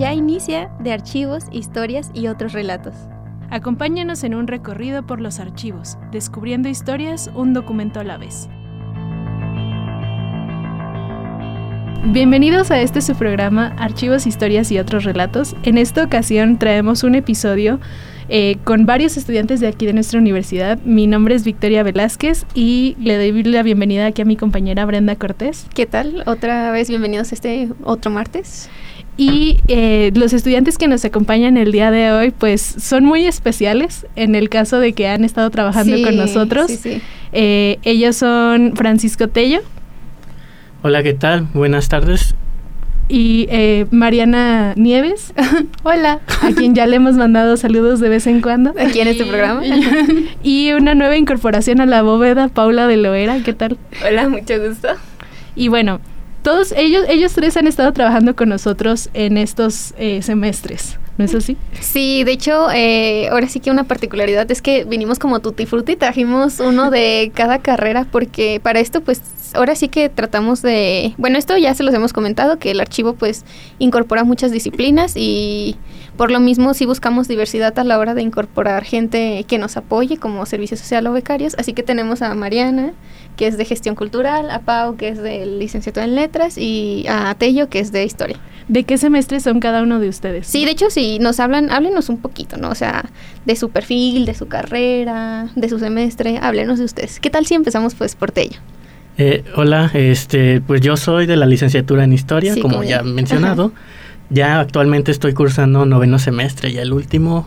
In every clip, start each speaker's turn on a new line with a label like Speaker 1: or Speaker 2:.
Speaker 1: Ya inicia de archivos, historias y otros relatos.
Speaker 2: Acompáñanos en un recorrido por los archivos, descubriendo historias un documento a la vez. Bienvenidos a este su programa Archivos, Historias y otros relatos. En esta ocasión traemos un episodio eh, con varios estudiantes de aquí de nuestra universidad. Mi nombre es Victoria Velázquez y le doy la bienvenida aquí a mi compañera Brenda Cortés.
Speaker 1: ¿Qué tal? Otra vez bienvenidos a este otro martes.
Speaker 2: Y eh, los estudiantes que nos acompañan el día de hoy, pues son muy especiales en el caso de que han estado trabajando con nosotros.
Speaker 1: Sí, sí.
Speaker 2: Eh, ellos son Francisco Tello
Speaker 3: Hola, ¿qué tal? Buenas tardes.
Speaker 2: y eh, Mariana Nieves,
Speaker 1: Hola.
Speaker 2: a quien ya le hemos mandado saludos de vez en cuando.
Speaker 1: Aquí en este programa.
Speaker 2: Y una nueva incorporación a la bóveda, Paula de Loera, ¿qué tal?
Speaker 4: Hola, mucho gusto.
Speaker 2: Y bueno, todos ellos, ellos tres han estado trabajando con nosotros en estos eh, semestres, ¿no es así?
Speaker 1: Sí, de hecho, eh, ahora sí que una particularidad es que vinimos como tutti frutti, trajimos uno de cada carrera porque para esto pues ahora sí que tratamos de, bueno, esto ya se los hemos comentado, que el archivo pues incorpora muchas disciplinas y por lo mismo sí buscamos diversidad a la hora de incorporar gente que nos apoye como servicio social o becarios, así que tenemos a Mariana, que es de gestión cultural, a Pau, que es de licenciatura en letras y a Tello, que es de historia.
Speaker 2: ¿De qué semestre son cada uno de ustedes?
Speaker 1: Sí, de hecho, si nos hablan, háblenos un poquito, ¿no? O sea, de su perfil, de su carrera, de su semestre, háblenos de ustedes. ¿Qué tal si empezamos pues por Tello?
Speaker 3: Eh, hola, este, pues yo soy de la licenciatura en Historia,
Speaker 1: Sí,
Speaker 3: como
Speaker 1: como
Speaker 3: ya he mencionado. Ya actualmente estoy cursando noveno semestre, ya el último.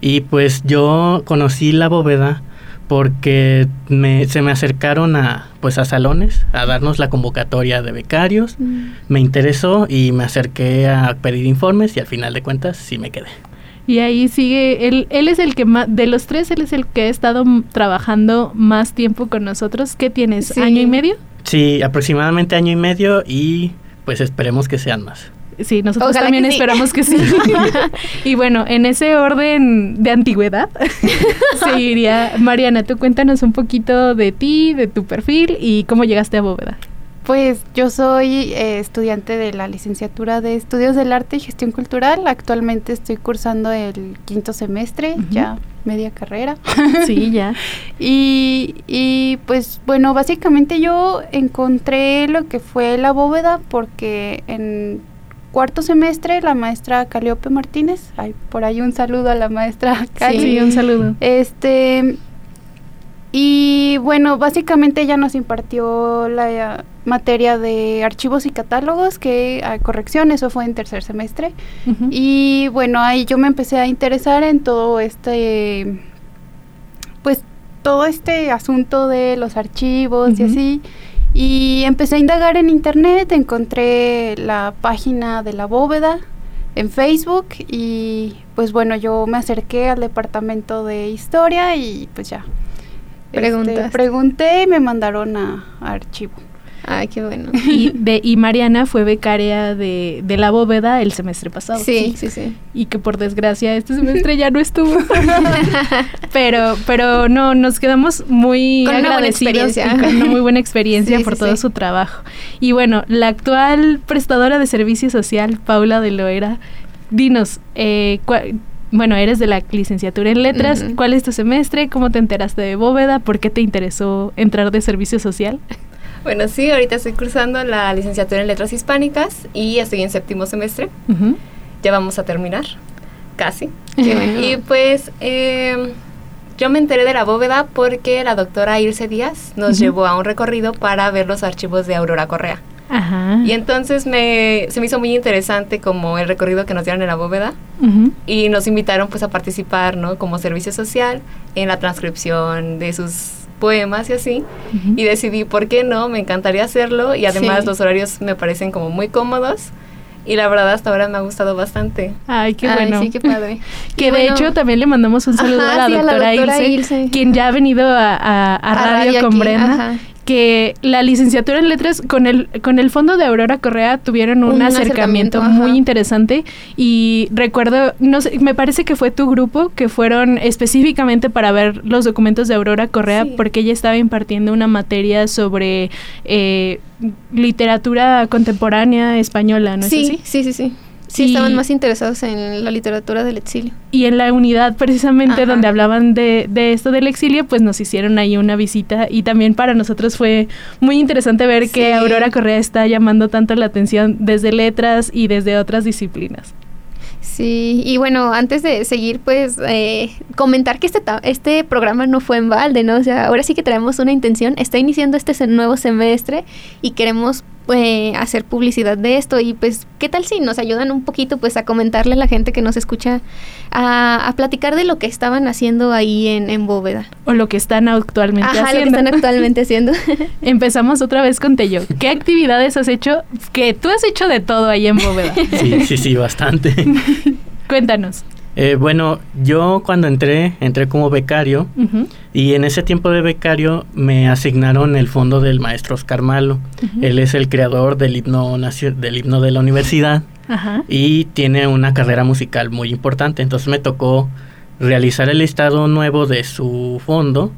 Speaker 3: Y pues yo conocí la bóveda porque me, se me acercaron a, pues a salones a darnos la convocatoria de becarios. Me interesó y me acerqué a pedir informes y al final de cuentas sí me quedé.
Speaker 2: Y ahí sigue, él, él es el que más, de los tres, él es el que ha estado trabajando más tiempo con nosotros. ¿Qué tienes?
Speaker 1: Sí.
Speaker 2: ¿Año y medio?
Speaker 3: Sí, aproximadamente año y medio y pues esperemos que sean más.
Speaker 2: Sí, nosotros
Speaker 1: Ojalá
Speaker 2: también
Speaker 1: que sí.
Speaker 2: esperamos que sí. y bueno, en ese orden de antigüedad, seguiría, Mariana, tú cuéntanos un poquito de ti, de tu perfil y cómo llegaste a Bóveda.
Speaker 5: Pues yo soy eh, estudiante de la licenciatura de Estudios del Arte y Gestión Cultural. Actualmente estoy cursando el quinto semestre, ya media carrera.
Speaker 2: Sí, ya.
Speaker 5: Y, y, pues bueno, básicamente yo encontré lo que fue la bóveda porque en cuarto semestre la maestra Caliope Martínez, ay, por ahí un saludo a la maestra Cali.
Speaker 2: Sí, un saludo.
Speaker 5: Este, y bueno, básicamente ella nos impartió la materia de archivos y catálogos, que a corrección, eso fue en tercer semestre. Y bueno, ahí yo me empecé a interesar en todo este, pues todo este asunto de los archivos y así. Y empecé a indagar en internet, encontré la página de la bóveda en Facebook y pues bueno, yo me acerqué al departamento de historia y pues ya. este, pregunté y me mandaron a, a archivo.
Speaker 1: Ay, qué bueno.
Speaker 2: Y, de, y Mariana fue becaria de, de la bóveda el semestre pasado.
Speaker 1: Sí, sí, sí.
Speaker 2: Y que por desgracia este semestre ya no estuvo. pero, pero no, nos quedamos muy
Speaker 1: Con una buena
Speaker 2: agradecidos
Speaker 1: experiencia.
Speaker 2: y con una muy buena experiencia
Speaker 1: Sí,
Speaker 2: por
Speaker 1: sí,
Speaker 2: todo su trabajo. Y bueno, la actual prestadora de servicio social, Paula de Loera, dinos, eh, bueno, eres de la licenciatura en letras. ¿cuál es tu semestre? ¿Cómo te enteraste de bóveda? ¿Por qué te interesó entrar de servicio social?
Speaker 4: Bueno, sí, ahorita estoy cursando la licenciatura en Letras Hispánicas y estoy en séptimo semestre. Ya vamos a terminar, casi. Y pues eh, yo me enteré de la bóveda porque la doctora Ilse Díaz nos llevó a un recorrido para ver los archivos de Aurora Correa.
Speaker 2: Ajá.
Speaker 4: Y entonces me, se me hizo muy interesante como el recorrido que nos dieron en la bóveda y nos invitaron pues a participar, ¿no? Como servicio social en la transcripción de sus poemas y así. Y decidí, ¿por qué no? Me encantaría hacerlo y además
Speaker 1: Sí.
Speaker 4: los horarios me parecen como muy cómodos y la verdad hasta ahora me ha gustado bastante.
Speaker 2: Ay, qué
Speaker 1: Ay,
Speaker 2: bueno.
Speaker 1: sí, qué padre.
Speaker 2: Que
Speaker 1: Y
Speaker 2: de
Speaker 1: bueno,
Speaker 2: hecho también le mandamos un saludo
Speaker 1: Ajá,
Speaker 2: a, la
Speaker 1: sí, a la
Speaker 2: doctora
Speaker 1: doctora
Speaker 2: Ilse,
Speaker 1: Ilse.
Speaker 2: quien ya ha venido a, a- a
Speaker 1: A
Speaker 2: radio,
Speaker 1: radio
Speaker 2: con
Speaker 1: aquí,
Speaker 2: Brenda,
Speaker 1: ajá.
Speaker 2: Que la licenciatura en letras con el con el fondo de Aurora Correa tuvieron un,
Speaker 1: Un
Speaker 2: acercamiento,
Speaker 1: acercamiento,
Speaker 2: muy interesante y recuerdo, no sé, me parece que fue tu grupo que fueron específicamente para ver los documentos de Aurora Correa
Speaker 4: Sí.
Speaker 2: porque ella estaba impartiendo una materia sobre eh, literatura contemporánea española, ¿no
Speaker 1: sí,
Speaker 2: es así?
Speaker 1: sí, sí, sí. Sí,
Speaker 2: Y-
Speaker 1: estaban más interesados en la literatura del exilio.
Speaker 2: Y en la unidad precisamente
Speaker 1: Ajá.
Speaker 2: donde hablaban de, de esto del exilio, pues nos hicieron ahí una visita y también para nosotros fue muy interesante ver que
Speaker 1: Sí.
Speaker 2: Aurora Correa está llamando tanto la atención desde letras y desde otras disciplinas.
Speaker 1: Sí, y bueno, antes de seguir, pues eh, comentar que este, este programa no fue en balde, ¿no? O sea, ahora sí que traemos una intención, está iniciando este se- nuevo semestre y queremos eh, hacer publicidad de esto y pues, ¿qué tal si nos ayudan un poquito pues a comentarle a la gente que nos escucha a, a platicar de lo que estaban haciendo ahí en, en Bóveda?
Speaker 2: O lo que están actualmente
Speaker 1: Ajá, lo que
Speaker 2: haciendo.
Speaker 1: están actualmente haciendo.
Speaker 2: Empezamos otra vez con Tello. ¿Qué actividades has hecho? Que tú has hecho de todo ahí en Bóveda.
Speaker 3: Sí, sí, sí, bastante.
Speaker 2: Cuéntanos.
Speaker 3: Eh, bueno, yo cuando entré, entré como becario y en ese tiempo de becario me asignaron el fondo del maestro Oscar Malo. Él es el creador del himno, del himno de la universidad y tiene una carrera musical muy importante. Entonces me tocó realizar el listado nuevo de su fondo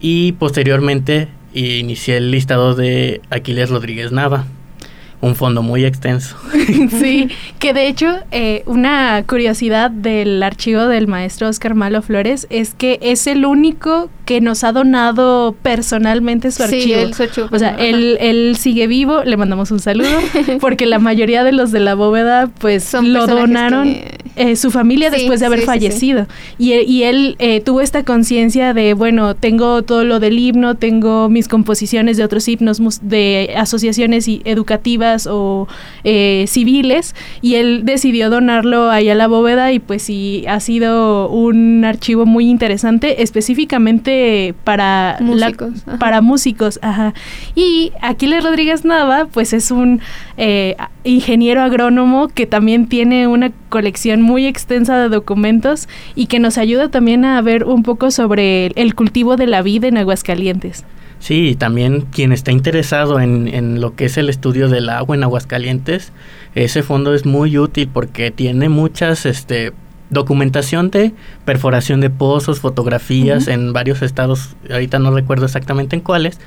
Speaker 3: y posteriormente inicié el listado de Aquiles Rodríguez Nava. Un fondo muy extenso.
Speaker 2: Sí, que de hecho eh, una curiosidad del archivo del maestro Oscar Malo Flores es que es el único que nos ha donado personalmente su
Speaker 1: Sí,
Speaker 2: archivo.
Speaker 1: archivo
Speaker 2: O sea, él, él sigue vivo, le mandamos un saludo, porque la mayoría de los de la bóveda pues
Speaker 1: Son
Speaker 2: lo donaron
Speaker 1: que-
Speaker 2: eh, su familia
Speaker 1: Sí,
Speaker 2: después de haber
Speaker 1: sí,
Speaker 2: fallecido. Y, él- y él eh, tuvo esta conciencia de, bueno, tengo todo lo del himno, tengo mis composiciones de otros himnos de asociaciones y- educativas o eh, civiles, y él decidió donarlo ahí a la bóveda y pues sí, ha sido un archivo muy interesante, específicamente para la-
Speaker 1: Músicos, ajá.
Speaker 2: para músicos, ajá. Y Aquiles Rodríguez Nava, pues es un eh, ingeniero agrónomo que también tiene una colección muy extensa de documentos y que nos ayuda también a ver un poco sobre el, el cultivo de la vida en Aguascalientes.
Speaker 3: Sí, y también quien está interesado en, en lo que es el estudio del agua en Aguascalientes, ese fondo es muy útil porque tiene muchas este, documentación de perforación de pozos, fotografías en varios estados, ahorita no recuerdo exactamente en cuáles,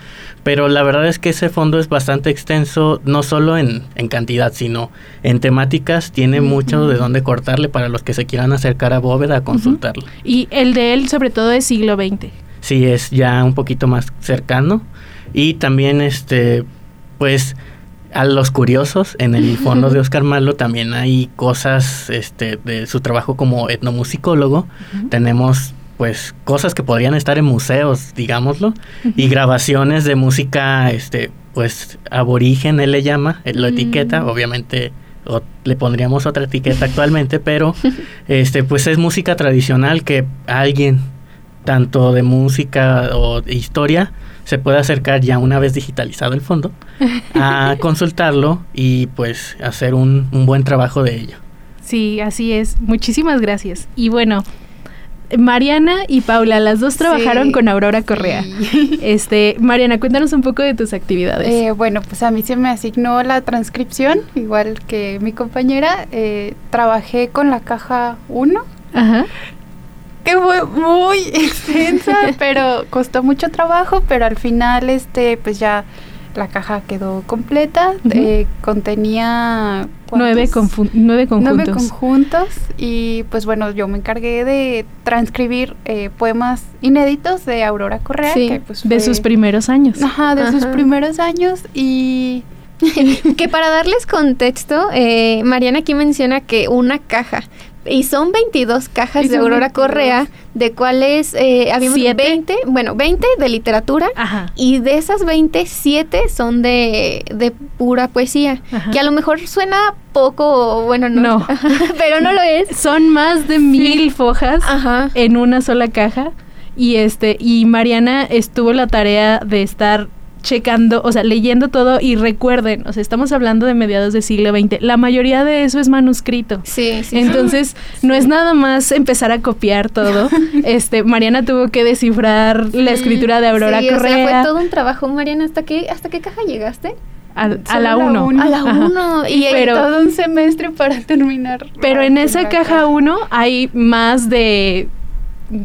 Speaker 3: pero la verdad es que ese fondo es bastante extenso, no solo en, en cantidad, sino en temáticas, tiene mucho de dónde cortarle para los que se quieran acercar a Bóveda a consultarlo.
Speaker 2: Y el de él sobre todo es siglo XX.
Speaker 3: sí es ya un poquito más cercano y también este pues a los curiosos en el fondo de Oscar Malo también hay cosas este de su trabajo como etnomusicólogo. Tenemos pues cosas que podrían estar en museos digámoslo y grabaciones de música este pues aborigen él le llama él lo etiqueta
Speaker 1: Mm.
Speaker 3: obviamente o- le pondríamos otra etiqueta actualmente pero este pues es música tradicional que alguien tanto de música o de historia se puede acercar ya una vez digitalizado el fondo a consultarlo y pues hacer un, un buen trabajo de ello.
Speaker 2: Sí, así es. Muchísimas gracias. Y bueno, Mariana y Paula, las dos trabajaron
Speaker 5: Sí,
Speaker 2: con Aurora Correa.
Speaker 5: sí.
Speaker 2: Este, Mariana, cuéntanos un poco de tus actividades.
Speaker 5: Eh, bueno, pues a mí se me asignó la transcripción, igual que mi compañera. Eh, trabajé con la caja 1,
Speaker 2: Ajá.
Speaker 5: Que fue muy extensa, pero costó mucho trabajo, pero al final, este, pues ya la caja quedó completa. Eh, contenía
Speaker 2: Nueve, nueve conjuntos.
Speaker 5: Nueve conjuntos y pues bueno, yo me encargué de transcribir eh, poemas inéditos de Aurora Correa,
Speaker 1: Sí,
Speaker 5: que pues
Speaker 2: de
Speaker 5: fue-
Speaker 2: sus primeros años.
Speaker 5: Ajá, de sus primeros años y
Speaker 1: que para darles contexto, eh, Mariana aquí menciona que una caja. Y son 22 cajas de Aurora
Speaker 5: 22.
Speaker 1: Correa, de cuales eh, habíamos
Speaker 2: Siete.
Speaker 1: 20, bueno, 20 de literatura.
Speaker 2: Ajá.
Speaker 1: Y de esas 20, 7 son de, de pura poesía.
Speaker 2: Ajá.
Speaker 1: Que a lo mejor suena poco, bueno, no.
Speaker 2: No.
Speaker 1: pero no lo es.
Speaker 2: Son más de mil fojas
Speaker 1: Ajá.
Speaker 2: en una sola caja. Y este, y Mariana estuvo la tarea de estar checando, o sea, leyendo todo y recuerden, o sea, estamos hablando de mediados del siglo XX, la mayoría de eso es manuscrito.
Speaker 1: Sí, sí. sí.
Speaker 2: Entonces, no es nada más empezar a copiar todo. Este, Mariana tuvo que descifrar la escritura de Aurora
Speaker 1: sí, O sea,
Speaker 2: Correa
Speaker 1: fue todo un trabajo, Mariana. ¿Hasta qué, hasta qué caja llegaste?
Speaker 2: a, la
Speaker 5: la
Speaker 2: 1.
Speaker 5: uno.
Speaker 1: A la
Speaker 2: Ajá.
Speaker 1: 1.
Speaker 5: y
Speaker 2: pero-
Speaker 5: todo un semestre para terminar.
Speaker 2: Pero en esa caja 1 hay más de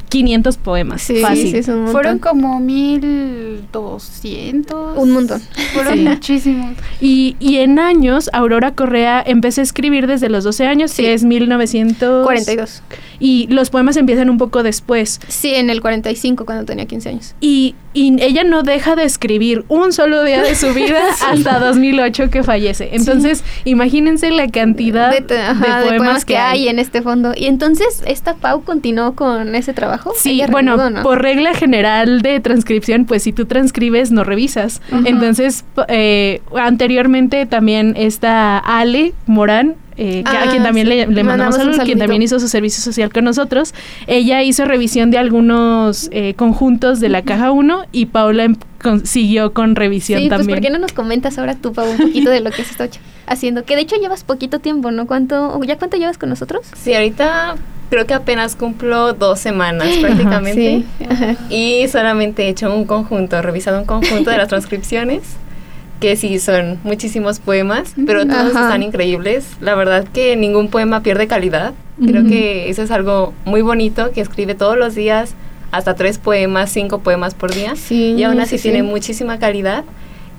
Speaker 2: 500 poemas.
Speaker 1: Sí,
Speaker 2: fácil.
Speaker 1: sí, es un montón.
Speaker 5: Fueron como 1200.
Speaker 1: Un montón.
Speaker 5: Fueron
Speaker 2: Sí.
Speaker 5: muchísimos.
Speaker 2: Y, y en años, Aurora Correa empezó a escribir desde los 12 años,
Speaker 1: Sí.
Speaker 2: que es 1900.
Speaker 1: 42.
Speaker 2: Y los poemas empiezan un poco después.
Speaker 1: Sí, en el 45 cuando tenía 15 años.
Speaker 2: Y, y ella no deja de escribir un solo día de su vida hasta 2008 que fallece. Entonces, imagínense la cantidad
Speaker 1: de,
Speaker 2: de,
Speaker 1: ajá, de
Speaker 2: poemas,
Speaker 1: que hay en este fondo. Y entonces, ¿esta Pau continuó con ese trabajo?
Speaker 2: Sí, bueno, por regla general de transcripción, pues si tú transcribes, no revisas. Entonces, eh, anteriormente también está Ale Morán. eh, a
Speaker 1: Ah,
Speaker 2: quien también
Speaker 1: sí.
Speaker 2: le, le mandamos
Speaker 1: Mandamos un
Speaker 2: saludos, quien también hizo su servicio social con nosotros. Ella hizo revisión de algunos eh, conjuntos de la caja 1 y Paula em- con- siguió con revisión
Speaker 1: Sí, pues
Speaker 2: también.
Speaker 1: ¿por qué no nos comentas ahora tú, Pau, un poquito de lo que has estado haciendo? Que de hecho llevas poquito tiempo, ¿no? ¿Cuánto, ¿Ya cuánto llevas con nosotros?
Speaker 4: Sí, ahorita creo que apenas cumplo dos semanas
Speaker 1: Ajá,
Speaker 4: prácticamente.
Speaker 1: sí, ajá.
Speaker 4: Y solamente he hecho un conjunto, revisado un conjunto de las transcripciones, que sí son muchísimos poemas, pero todos
Speaker 1: Ajá.
Speaker 4: están increíbles. La verdad que ningún poema pierde calidad. Creo que eso es algo muy bonito, que escribe todos los días hasta tres poemas, cinco poemas por día.
Speaker 1: Sí,
Speaker 4: y aún así
Speaker 1: sí,
Speaker 4: tiene
Speaker 1: sí.
Speaker 4: muchísima calidad.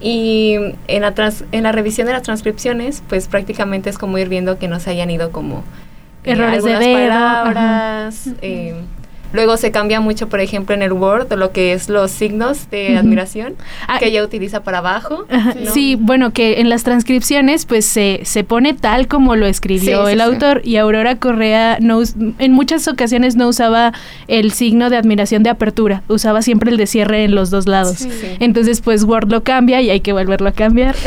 Speaker 4: Y en la, trans- en la revisión de las transcripciones, pues prácticamente es como ir viendo que no se hayan ido como
Speaker 2: Errores de dedo,
Speaker 4: palabras. eh, luego se cambia mucho, por ejemplo, en el Word, lo que es los signos de admiración,
Speaker 2: Ah,
Speaker 4: que ella utiliza para abajo.
Speaker 2: Sí, bueno, que en las transcripciones pues se, se pone tal como lo escribió
Speaker 1: Sí, sí,
Speaker 2: el
Speaker 1: sí.
Speaker 2: autor y Aurora Correa no, en muchas ocasiones no usaba el signo de admiración de apertura, usaba siempre el de cierre en los dos lados.
Speaker 5: Sí.
Speaker 4: Sí.
Speaker 2: Entonces pues Word lo cambia y hay que volverlo a cambiar.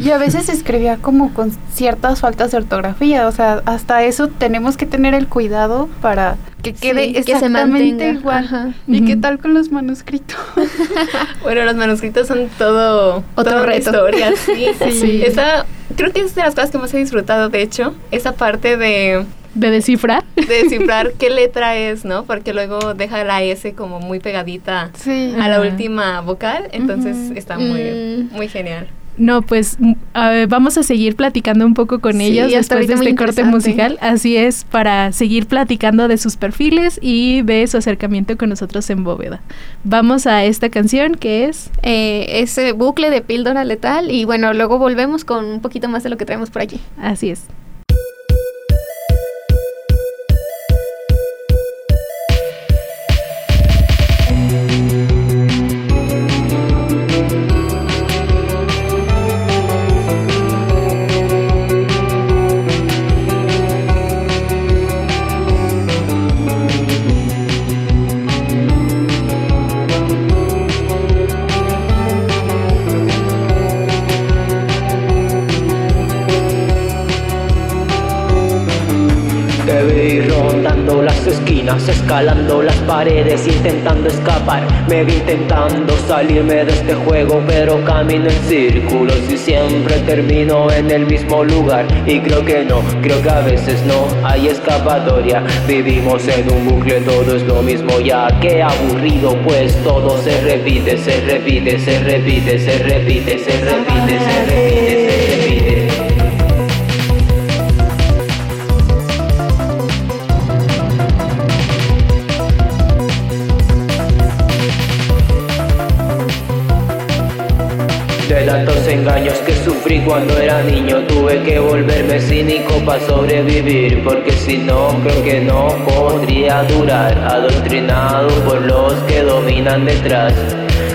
Speaker 5: Y a veces escribía como con ciertas faltas de ortografía, o sea, hasta eso tenemos que tener el cuidado para que quede
Speaker 1: Sí, que se
Speaker 5: exactamente igual.
Speaker 1: ajá.
Speaker 5: ¿Y qué tal con los manuscritos?
Speaker 4: Bueno, los manuscritos son todo
Speaker 1: Otro
Speaker 4: toda una
Speaker 1: reto.
Speaker 4: historia, sí.
Speaker 2: Sí.
Speaker 4: Esa, creo que es de las cosas que más he disfrutado, de hecho, esa parte de,
Speaker 2: De descifrar.
Speaker 4: de descifrar qué letra es, ¿no? Porque luego deja la S como muy pegadita
Speaker 5: Sí.
Speaker 4: a la última vocal, entonces está muy,
Speaker 1: Mm.
Speaker 4: muy genial.
Speaker 2: No, pues mm, a ver, vamos a seguir platicando un poco con
Speaker 1: Sí,
Speaker 2: ellos después de este corte musical. Así es, para seguir platicando de sus perfiles y de su acercamiento con nosotros en Bóveda. Vamos a esta canción que es...
Speaker 1: Eh, ese bucle de píldora letal y bueno, luego volvemos con un poquito más de lo que traemos por allí.
Speaker 2: Así es.
Speaker 6: Escalando las paredes, intentando escapar. Me vi intentando salirme de este juego, pero camino en círculos y siempre termino en el mismo lugar. Y creo que no, creo que a veces no hay escapatoria. Vivimos en un bucle, todo es lo mismo ya. Qué aburrido, pues todo se repite, se repite, se repite, se repite, se repite, se repite. Cuando era niño Tuve que volverme cínico para sobrevivir Porque si no, creo que no podría durar. Adoctrinado por los que dominan detrás.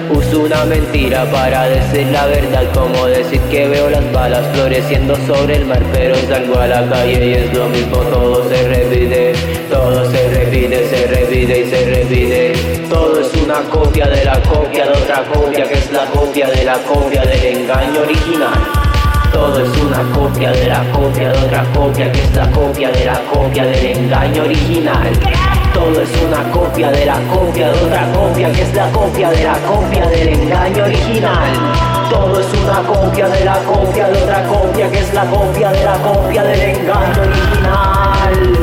Speaker 6: Uso una mentira para decir la verdad Como decir que veo las balas floreciendo sobre el mar Pero salgo a la calle y es lo mismo Todo se repite, todo se repite, se repite y se repite. Todo es una copia de la copia de otra copia Que es la copia de la copia del engaño original todo es una copia de la copia de otra copia que es la copia de la copia del engaño original. Todo es una copia de la copia de otra copia que es la copia de la copia del engaño original. Todo es una copia de la copia de otra copia que es la copia de la copia del engaño original.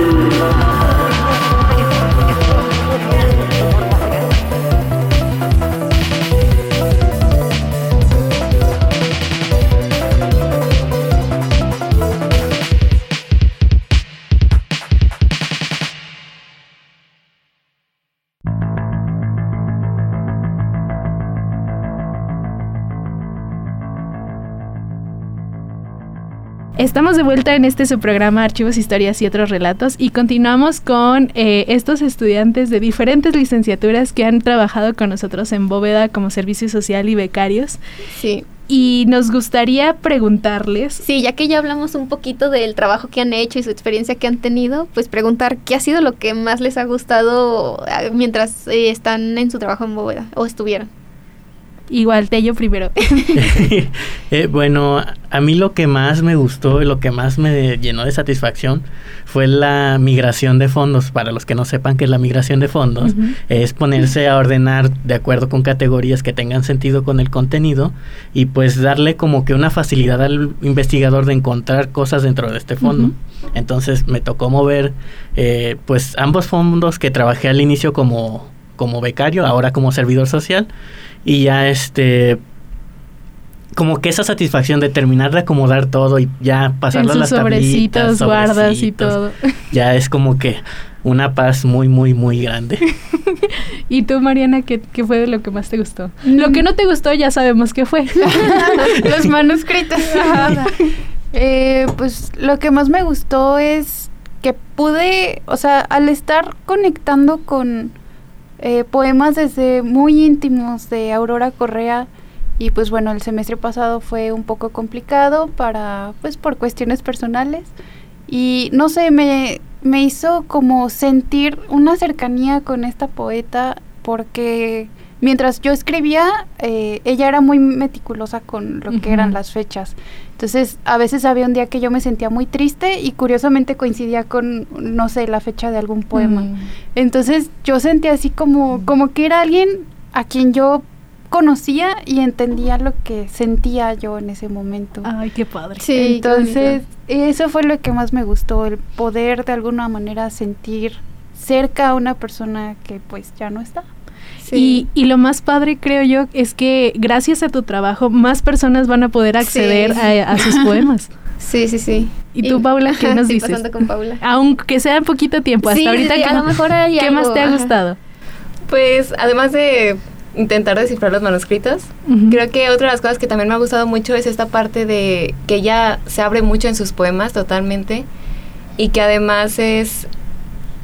Speaker 2: Estamos de vuelta en este su programa Archivos, Historias y otros relatos y continuamos con eh, estos estudiantes de diferentes licenciaturas que han trabajado con nosotros en Bóveda como servicio social y becarios.
Speaker 1: Sí.
Speaker 2: Y nos gustaría preguntarles.
Speaker 1: Sí, ya que ya hablamos un poquito del trabajo que han hecho y su experiencia que han tenido, pues preguntar qué ha sido lo que más les ha gustado eh, mientras eh, están en su trabajo en Bóveda o estuvieron.
Speaker 2: Igual, Tello primero.
Speaker 3: eh, bueno, a mí lo que más me gustó y lo que más me llenó de satisfacción fue la migración de fondos. Para los que no sepan qué es la migración de fondos, uh -huh. es ponerse a ordenar de acuerdo con categorías que tengan sentido con el contenido y pues darle como que una facilidad al investigador de encontrar cosas dentro de este fondo. Uh -huh. Entonces me tocó mover eh, pues ambos fondos que trabajé al inicio como, como becario, ahora como servidor social y ya este como que esa satisfacción de terminar de acomodar todo y ya pasarlo
Speaker 2: en sus
Speaker 3: a las
Speaker 2: sobrecitos,
Speaker 3: tablitas,
Speaker 2: guardas y todo.
Speaker 3: Ya es como que una paz muy, muy, muy grande.
Speaker 2: ¿Y tú, Mariana, qué, qué fue de lo que más te gustó? Lo que no te gustó ya sabemos qué fue.
Speaker 5: Los manuscritos. eh, pues lo que más me gustó es que pude, o sea, al estar conectando con eh, poemas desde muy íntimos de Aurora Correa. Y pues bueno, el semestre pasado fue un poco complicado para, pues por cuestiones personales. Y no sé, me, me hizo como sentir una cercanía con esta poeta porque mientras yo escribía, eh, ella era muy meticulosa con lo uh -huh. que eran las fechas. Entonces, a veces había un día que yo me sentía muy triste y curiosamente coincidía con, no sé, la fecha de algún poema. Entonces, yo sentía así como, como que era alguien a quien yo conocía y entendía lo que sentía yo en ese momento.
Speaker 2: Ay, qué padre.
Speaker 5: Sí, entonces eso fue lo que más me gustó, el poder de alguna manera sentir cerca a una persona que pues ya no está.
Speaker 2: Sí. Y, y, lo más padre, creo yo, es que gracias a tu trabajo, más personas van a poder acceder sí. a, a, sus poemas.
Speaker 1: Sí, sí, sí.
Speaker 2: ¿Y tú, Paula, qué nos
Speaker 1: sí,
Speaker 2: dices?
Speaker 1: pasando con Paula.
Speaker 2: Aunque sea en poquito tiempo, hasta ahorita, ¿qué,
Speaker 1: a lo mejor hay
Speaker 2: ¿qué
Speaker 1: algo,
Speaker 2: más te ha
Speaker 1: ajá.
Speaker 2: gustado?
Speaker 4: Pues, además de intentar descifrar los manuscritos, uh -huh. creo que otra de las cosas que también me ha gustado mucho es esta parte de que ella se abre mucho en sus poemas totalmente y que además es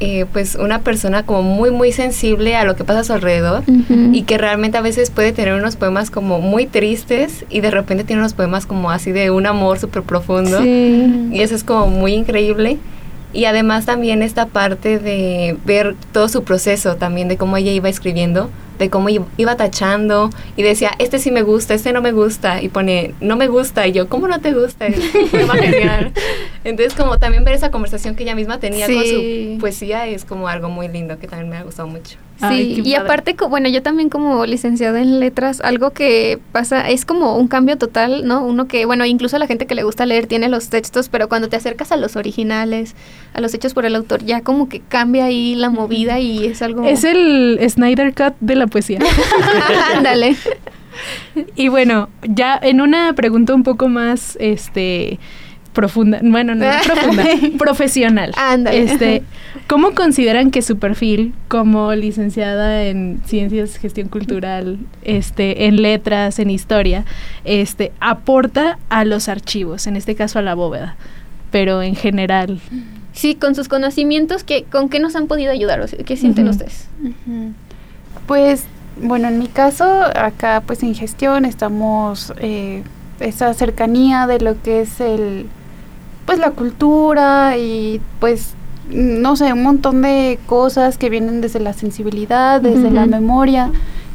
Speaker 4: eh, pues una persona como muy muy sensible a lo que pasa a su alrededor uh -huh. y que realmente a veces puede tener unos poemas como muy tristes y de repente tiene unos poemas como así de un amor súper profundo
Speaker 1: sí.
Speaker 4: y eso es como muy increíble y además también esta parte de ver todo su proceso también de cómo ella iba escribiendo de cómo iba tachando y decía, este sí me gusta, este no me gusta, y pone, no me gusta, y yo, ¿cómo no te gusta? genial. Entonces, como también ver esa conversación que ella misma tenía
Speaker 1: sí.
Speaker 4: con su poesía es como algo muy lindo que también me ha gustado mucho.
Speaker 1: Sí, Ay, y aparte, bueno, yo también como licenciada en letras, algo que pasa es como un cambio total, ¿no? Uno que, bueno, incluso a la gente que le gusta leer tiene los textos, pero cuando te acercas a los originales, a los hechos por el autor, ya como que cambia ahí la movida y es algo...
Speaker 2: Es el Snyder Cut de la poesía.
Speaker 1: Ándale.
Speaker 2: y bueno, ya en una pregunta un poco más, este profunda, bueno, no profunda, profesional.
Speaker 1: Ándale.
Speaker 2: Este, ¿cómo consideran que su perfil como licenciada en ciencias, gestión cultural, este, en letras, en historia, este, aporta a los archivos, en este caso a la bóveda, pero en general?
Speaker 1: Sí, con sus conocimientos, ¿qué, ¿con qué nos han podido ayudar? O sea, ¿Qué sienten uh -huh. ustedes?
Speaker 5: Uh -huh. Pues, bueno, en mi caso, acá pues en gestión estamos eh, esa cercanía de lo que es el pues la cultura y pues no sé, un montón de cosas que vienen desde la sensibilidad, desde uh -huh. la memoria.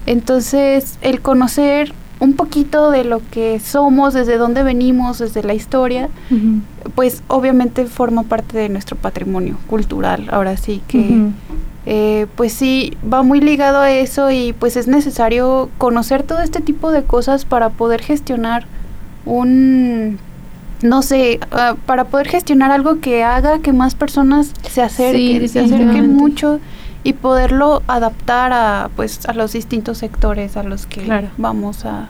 Speaker 5: Entonces, el conocer un poquito de lo que somos, desde dónde venimos, desde la historia, uh -huh. pues obviamente forma parte de nuestro patrimonio cultural. Ahora sí que, uh -huh. eh, pues sí, va muy ligado a eso y pues es necesario conocer todo este tipo de cosas para poder gestionar un no sé, uh, para poder gestionar algo que haga que más personas se acerquen, sí, se acerquen mucho y poderlo adaptar a pues a los distintos sectores a los que claro. vamos a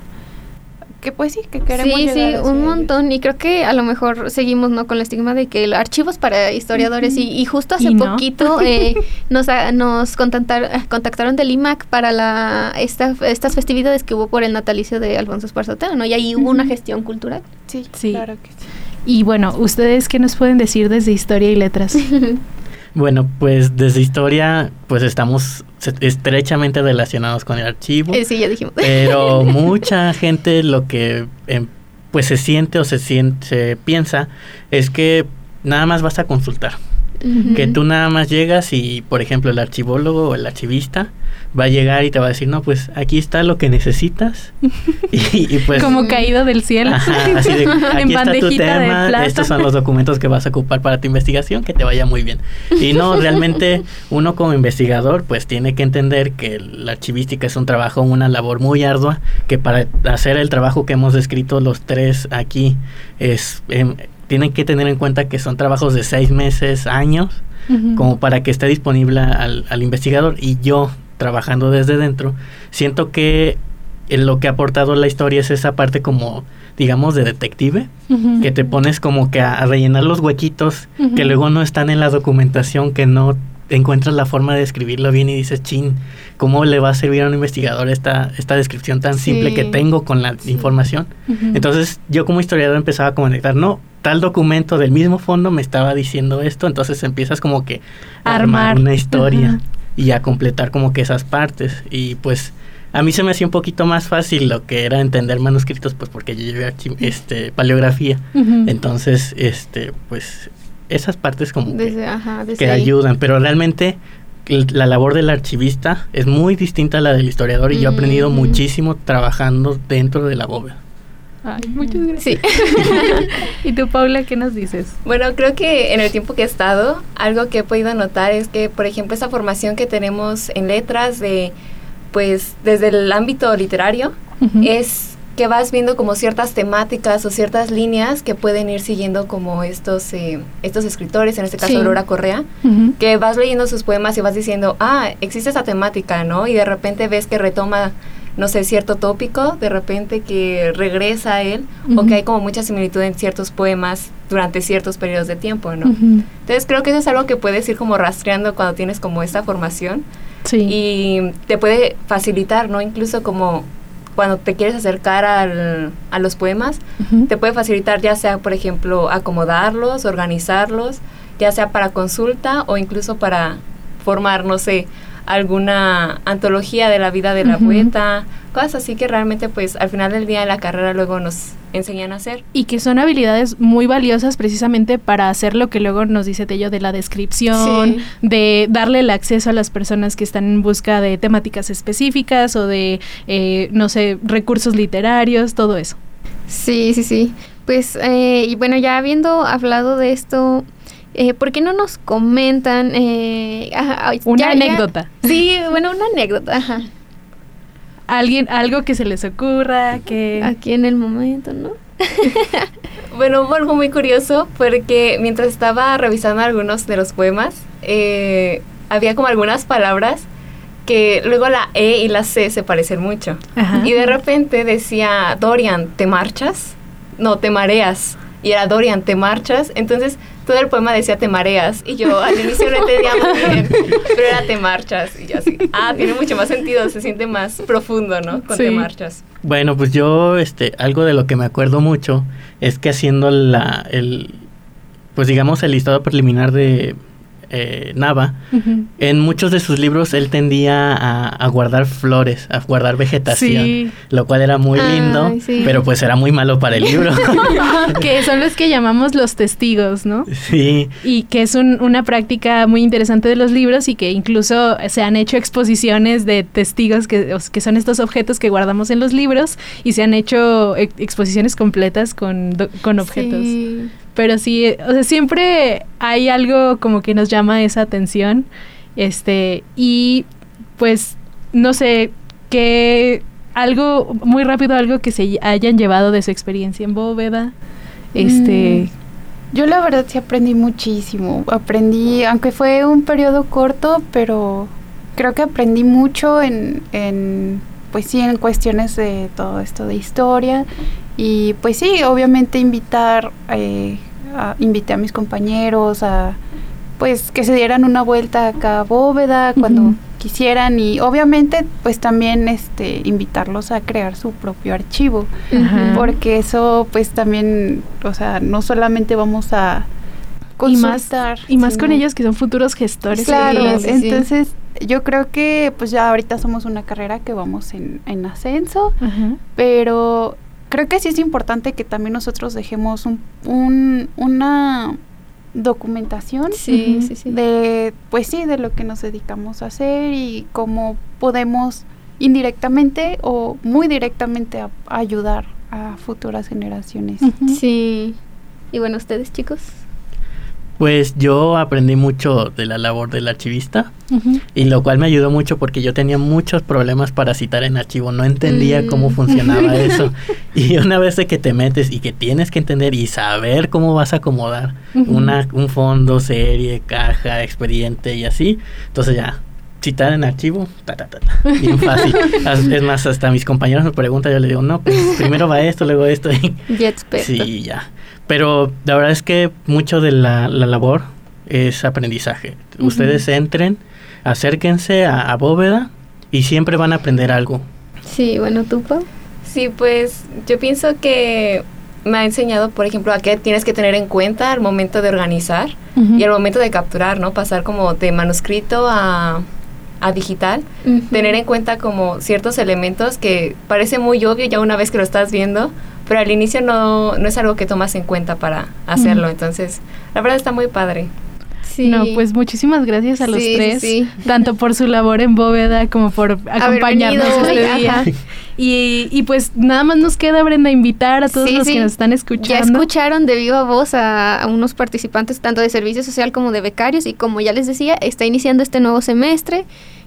Speaker 5: que pues sí, que queremos
Speaker 1: Sí, sí, un
Speaker 5: ellos.
Speaker 1: montón y creo que a lo mejor seguimos no con el estigma de que el archivo es para historiadores y, y, justo hace
Speaker 2: no?
Speaker 1: poquito eh, nos, a, nos contactar, contactaron del IMAC para la esta, estas festividades que hubo por el natalicio de Alfonso Esparza Otero, ¿no? Y ahí hubo una gestión cultural.
Speaker 5: Sí,
Speaker 2: sí.
Speaker 5: claro que sí.
Speaker 2: Y bueno, ¿ustedes qué nos pueden decir desde historia y letras?
Speaker 3: Bueno, pues desde historia, pues estamos estrechamente relacionados con el archivo.
Speaker 1: Eh, sí, ya dijimos.
Speaker 3: Pero mucha gente lo que em, pues se siente o se siente, se piensa es que nada más vas a consultar. Que tú nada más llegas y, por ejemplo, el archivólogo o el archivista va a llegar y te va a decir, no, pues aquí está lo que necesitas. y, pues...
Speaker 2: Como caído del cielo.
Speaker 3: así de, aquí está tu tema, estos son los documentos que vas a ocupar para tu investigación, que te vaya muy bien. Y no, realmente uno como investigador pues tiene que entender que la archivística es un trabajo, una labor muy ardua, que para hacer el trabajo que hemos descrito los tres aquí es... Em, tienen que tener en cuenta que son trabajos de seis meses, años, como para que esté disponible al, investigador. Y yo, trabajando desde dentro, siento que lo que ha aportado la historia es esa parte como, digamos, de detective, que te pones como que a, rellenar los huequitos que luego no están en la documentación, que no encuentras la forma de escribirlo bien y dices, chin, ¿cómo le va a servir a un investigador esta, esta descripción tan simple que tengo con la información? Entonces yo como historiador empezaba a conectar, no, tal documento del mismo fondo me estaba diciendo esto, entonces empiezas como que a armar una historia y a completar como que esas partes. Y pues a mí se me hacía un poquito más fácil lo que era entender manuscritos pues porque yo llevé este paleografía, entonces este pues esas partes como que, ayudan, pero realmente la labor del archivista es muy distinta a la del historiador y yo he aprendido mm. muchísimo trabajando dentro de la bóveda.
Speaker 2: Ay, muchas gracias. ¿Y tú, Paula, qué nos dices?
Speaker 4: Bueno, creo que en el tiempo que he estado, algo que he podido notar es que, por ejemplo, esa formación que tenemos en letras de, pues, desde el ámbito literario, es que vas viendo como ciertas temáticas o ciertas líneas que pueden ir siguiendo como estos eh, estos escritores, en este caso Aurora Correa, que vas leyendo sus poemas y vas diciendo, ah, existe esa temática, ¿no? Y de repente ves que retoma no sé, cierto tópico, de repente que regresa a él, o que hay como mucha similitud en ciertos poemas durante ciertos periodos de tiempo, ¿no? Entonces creo que eso es algo que puedes ir como rastreando cuando tienes como esta formación. Sí. Y te puede facilitar, ¿no? Incluso como cuando te quieres acercar al, a los poemas, te puede facilitar ya sea, por ejemplo, acomodarlos, organizarlos, ya sea para consulta o incluso para formar, no sé, alguna antología de la vida de la poeta, cosas así que realmente pues al final del día de la carrera luego nos enseñan a hacer.
Speaker 2: Y que son habilidades muy valiosas precisamente para hacer lo que luego nos dice Tello de la descripción, de darle el acceso a las personas que están en busca de temáticas específicas o de, eh, no sé, recursos literarios, todo eso.
Speaker 1: Sí, sí, sí. Pues, eh, y bueno, ya habiendo hablado de esto, eh, ¿Por qué no nos comentan eh,
Speaker 2: una anécdota?
Speaker 1: sí, bueno, una anécdota. Ajá.
Speaker 2: Alguien, algo que se les ocurra, que
Speaker 1: aquí en el momento, ¿no?
Speaker 4: bueno, algo muy curioso porque mientras estaba revisando algunos de los poemas, eh, había como algunas palabras que luego la E y la C se parecen mucho. Y de repente decía, Dorian, ¿te marchas? No, te mareas. Y era Dorian, ¿te marchas? Entonces todo el poema decía te mareas y yo al inicio no entendía muy bien, pero era te marchas y yo así, ah, tiene mucho más sentido, se siente más profundo, ¿no? Con te marchas.
Speaker 3: Bueno, pues yo, este, algo de lo que me acuerdo mucho es que haciendo la, el, pues digamos el listado preliminar de eh, Nava, en muchos de sus libros él tendía a, guardar flores, a guardar vegetación, lo cual era muy lindo, pero pues era muy malo para el libro.
Speaker 2: que son los que llamamos los testigos, ¿no?
Speaker 3: Sí.
Speaker 2: Y que es una práctica muy interesante de los libros y que incluso se han hecho exposiciones de testigos que, que son estos objetos que guardamos en los libros y se han hecho exposiciones completas con, con objetos. Sí. Pero sí, o sea, siempre hay algo como que nos llama esa atención. Este, y pues, no sé, que algo, muy rápido, algo que se hayan llevado de su experiencia en bóveda. Este.
Speaker 5: Mm, yo la verdad sí aprendí muchísimo. Aprendí, aunque fue un periodo corto, pero creo que aprendí mucho en, en pues sí, en cuestiones de todo esto de historia. Y pues sí, obviamente invitar, eh, a, invité a mis compañeros a pues que se dieran una vuelta acá a Bóveda cuando quisieran y obviamente pues también este invitarlos a crear su propio archivo. Porque eso pues también o sea no solamente vamos a
Speaker 2: Y más,
Speaker 5: consultar
Speaker 2: y más con ellos que son futuros gestores.
Speaker 5: Claro,
Speaker 1: Sí,
Speaker 5: entonces yo creo que pues ya ahorita somos una carrera que vamos en, en ascenso, pero creo que sí es importante que también nosotros dejemos un, un- una documentación
Speaker 1: Sí,
Speaker 2: Ujú.
Speaker 1: sí, sí.
Speaker 5: de pues sí de lo que nos dedicamos a hacer y cómo podemos indirectamente o muy directamente a- ayudar a futuras generaciones.
Speaker 1: Sí. Y bueno, ustedes, chicos.
Speaker 3: Pues yo aprendí mucho de la labor del archivista y lo cual me ayudó mucho porque yo tenía muchos problemas para citar en archivo, no entendía
Speaker 1: Mm.
Speaker 3: cómo funcionaba eso. Y una vez de que te metes y que tienes que entender y saber cómo vas a acomodar una, un fondo, serie, caja, expediente y así, entonces ya citar en archivo, ta, ta, ta, ta, bien fácil. Es más, hasta mis compañeros me preguntan, yo les digo, no, pues primero va esto, luego esto. Y
Speaker 1: Ya experto.
Speaker 3: Sí, ya. Pero la verdad es que mucho de la, la labor es aprendizaje.
Speaker 2: Ujú.
Speaker 3: Ustedes entren, acérquense a, a bóveda y siempre van a aprender algo.
Speaker 1: Sí, bueno, tú, Pau.
Speaker 4: Sí, pues yo pienso que me ha enseñado, por ejemplo, a qué tienes que tener en cuenta al momento de organizar
Speaker 2: Ujú.
Speaker 4: y al momento de capturar, ¿no? Pasar como de manuscrito a, a digital. Tener en cuenta como ciertos elementos que parece muy obvio ya una vez que lo estás viendo, pero al inicio no, no es algo que tomas en cuenta para hacerlo. Entonces, la verdad está muy padre.
Speaker 1: Sí.
Speaker 2: No, pues muchísimas gracias a los
Speaker 1: Sí,
Speaker 2: tres,
Speaker 1: sí.
Speaker 2: tanto por su labor en bóveda como por acompañarnos este día. Y, y pues nada más nos queda, Brenda, invitar a todos
Speaker 1: Sí,
Speaker 2: los
Speaker 1: sí.
Speaker 2: que nos están
Speaker 1: Ya
Speaker 2: escuchando.
Speaker 1: escucharon de viva voz a, a unos participantes tanto de servicio social como de becarios y como ya les decía, está iniciando este nuevo semestre,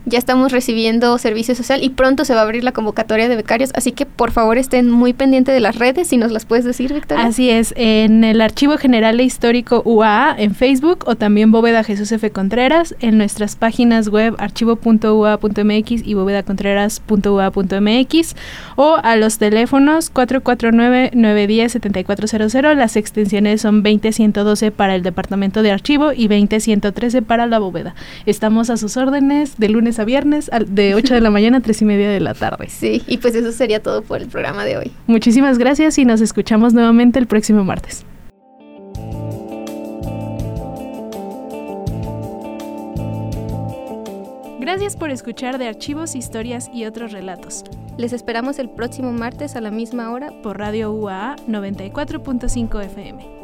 Speaker 1: ya estamos recibiendo servicio social y pronto se va a abrir la convocatoria de becarios, así que por favor estén muy pendientes de las redes, si nos las puedes decir, Victoria.
Speaker 2: Así es, en el Archivo General e Histórico UAA en Facebook o también Bóveda Jesús F. Contreras, en nuestras páginas web archivo.ua.mx y bóvedacontreras.ua.mx o a los teléfonos 449-910-7400. Las extensiones son 20112 para el Departamento de Archivo y 20113 para la Bóveda. Estamos a sus órdenes de lunes a viernes de 8 de la mañana a 3 y media de la tarde.
Speaker 1: Sí, y pues eso sería todo por el programa de hoy.
Speaker 2: Muchísimas gracias y nos escuchamos nuevamente el próximo martes. Gracias por escuchar de archivos, historias y otros relatos
Speaker 1: Les esperamos el próximo martes a la misma hora
Speaker 2: por Radio UAA 94.5 FM.